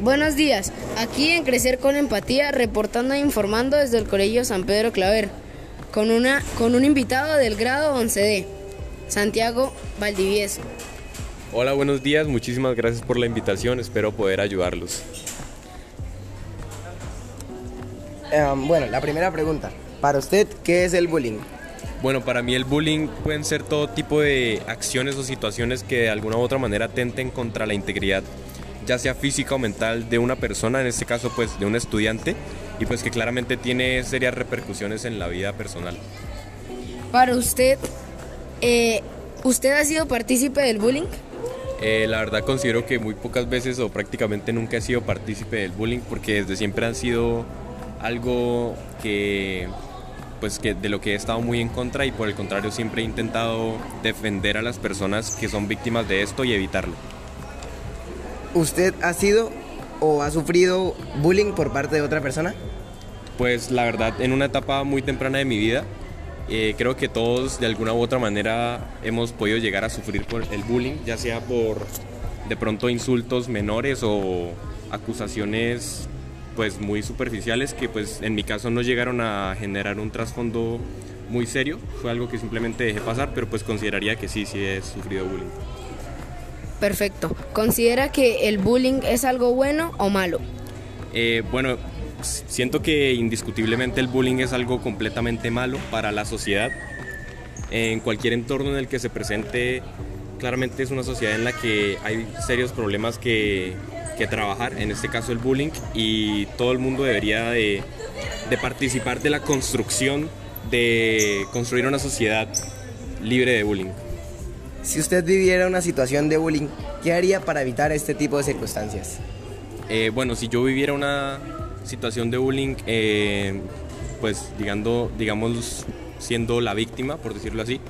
Buenos días, aquí en Crecer con Empatía, reportando e informando desde el Colegio San Pedro Claver, con, una, con un invitado del grado 11D, Santiago Valdivieso. Hola, buenos días, muchísimas gracias por la invitación, espero poder ayudarlos. Um, bueno, la primera pregunta, para usted, ¿qué es el bullying? Bueno, para mí el bullying pueden ser todo tipo de acciones o situaciones que de alguna u otra manera atenten contra la integridad ya sea física o mental de una persona, en este caso pues de un estudiante, y pues que claramente tiene serias repercusiones en la vida personal. Para usted, eh, ¿usted ha sido partícipe del bullying? Eh, la verdad considero que muy pocas veces o prácticamente nunca he sido partícipe del bullying porque desde siempre han sido algo que pues que de lo que he estado muy en contra y por el contrario siempre he intentado defender a las personas que son víctimas de esto y evitarlo. ¿Usted ha sido o ha sufrido bullying por parte de otra persona? Pues la verdad, en una etapa muy temprana de mi vida, eh, creo que todos de alguna u otra manera hemos podido llegar a sufrir el bullying, ya sea por de pronto insultos menores o acusaciones pues muy superficiales que pues en mi caso no llegaron a generar un trasfondo muy serio, fue algo que simplemente dejé pasar, pero pues consideraría que sí, sí he sufrido bullying. Perfecto. ¿Considera que el bullying es algo bueno o malo? Eh, bueno, siento que indiscutiblemente el bullying es algo completamente malo para la sociedad. En cualquier entorno en el que se presente, claramente es una sociedad en la que hay serios problemas que, que trabajar, en este caso el bullying, y todo el mundo debería de, de participar de la construcción de construir una sociedad libre de bullying. Si usted viviera una situación de bullying, ¿qué haría para evitar este tipo de circunstancias? Eh, bueno, si yo viviera una situación de bullying, eh, pues digando, digamos, siendo la víctima, por decirlo así,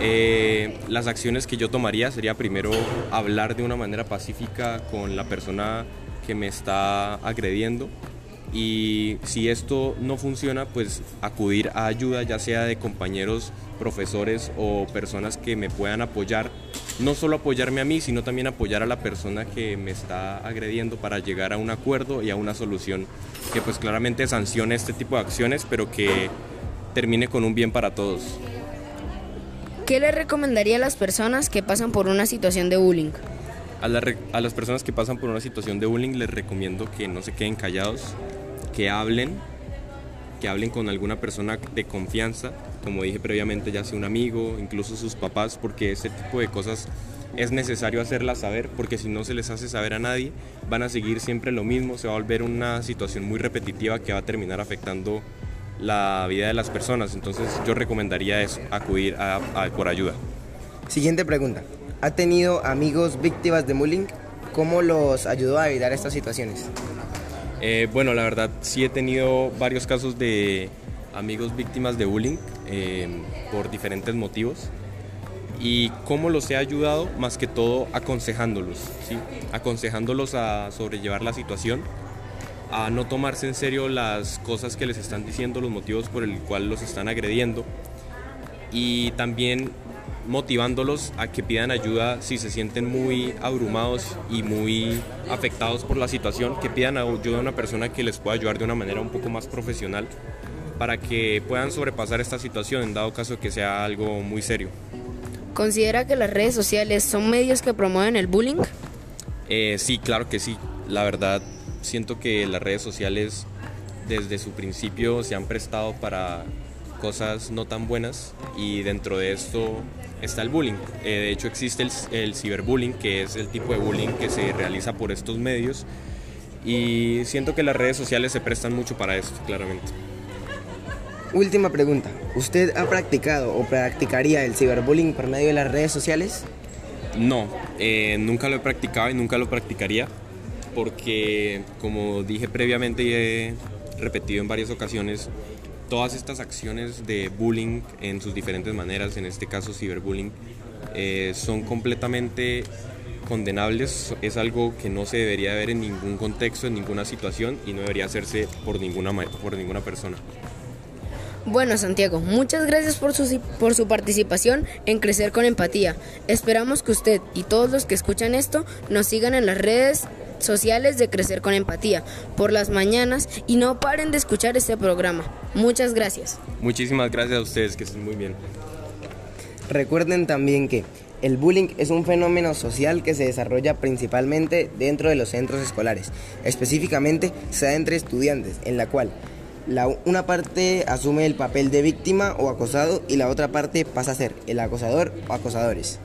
eh, las acciones que yo tomaría sería primero hablar de una manera pacífica con la persona que me está agrediendo y si esto no funciona, pues acudir a ayuda ya sea de compañeros, profesores o personas que me puedan apoyar, no solo apoyarme a mí, sino también apoyar a la persona que me está agrediendo para llegar a un acuerdo y a una solución que pues claramente sancione este tipo de acciones, pero que termine con un bien para todos. ¿Qué le recomendaría a las personas que pasan por una situación de bullying? A, a, las personas que pasan por una situación de bullying les recomiendo que no se queden callados, que hablen, que hablen con alguna persona de confianza, como dije previamente, ya sea un amigo, incluso sus papás, porque ese tipo de cosas es necesario hacerlas saber, porque si no se les hace saber a nadie, van a seguir siempre lo mismo, se va a volver una situación muy repetitiva que va a terminar afectando la vida de las personas. Entonces yo recomendaría eso, acudir por ayuda. Siguiente pregunta. ¿Ha tenido amigos víctimas de bullying? ¿Cómo los ayudó a evitar estas situaciones? Eh, bueno, la verdad sí he tenido varios casos de amigos víctimas de bullying eh, por diferentes motivos. ¿Y cómo los he ayudado? Más que todo aconsejándolos, aconsejándolos a sobrellevar la situación, a no tomarse en serio las cosas que les están diciendo, los motivos por el cual los están agrediendo y también motivándolos a que pidan ayuda si se sienten muy abrumados y muy afectados por la situación, que pidan ayuda a una persona que les pueda ayudar de una manera un poco más profesional para que puedan sobrepasar esta situación en dado caso que sea algo muy serio. ¿Considera que las redes sociales son medios que promueven el bullying? Eh, sí, claro que sí. La verdad, siento que las redes sociales desde su principio se han prestado para cosas no tan buenas y dentro de esto está el bullying. Eh, de hecho existe el, ciberbullying, que es el tipo de bullying que se realiza por estos medios y siento que las redes sociales se prestan mucho para esto, claramente. Última pregunta. ¿Usted ha practicado o practicaría el ciberbullying por medio de las redes sociales? No, eh, nunca lo he practicado y nunca lo practicaría porque, como dije previamente y he repetido en varias ocasiones, todas estas acciones de bullying en sus diferentes maneras, en este caso ciberbullying, eh, son completamente condenables, es algo que no se debería ver en ningún contexto, en ninguna situación y no debería hacerse por ninguna, por ninguna persona. Bueno, Santiago, muchas gracias por su, por su participación en Crecer con Empatía. Esperamos que usted y todos los que escuchan esto nos sigan en las redes sociales de Crecer con Empatía por las mañanas y no paren de escuchar este programa. Muchas gracias. Muchísimas gracias a ustedes, que estén muy bien. Recuerden también que el bullying es un fenómeno social que se desarrolla principalmente dentro de los centros escolares. Específicamente se da entre estudiantes, en la cual la, una parte asume el papel de víctima o acosado y la otra parte pasa a ser el acosador o acosadores.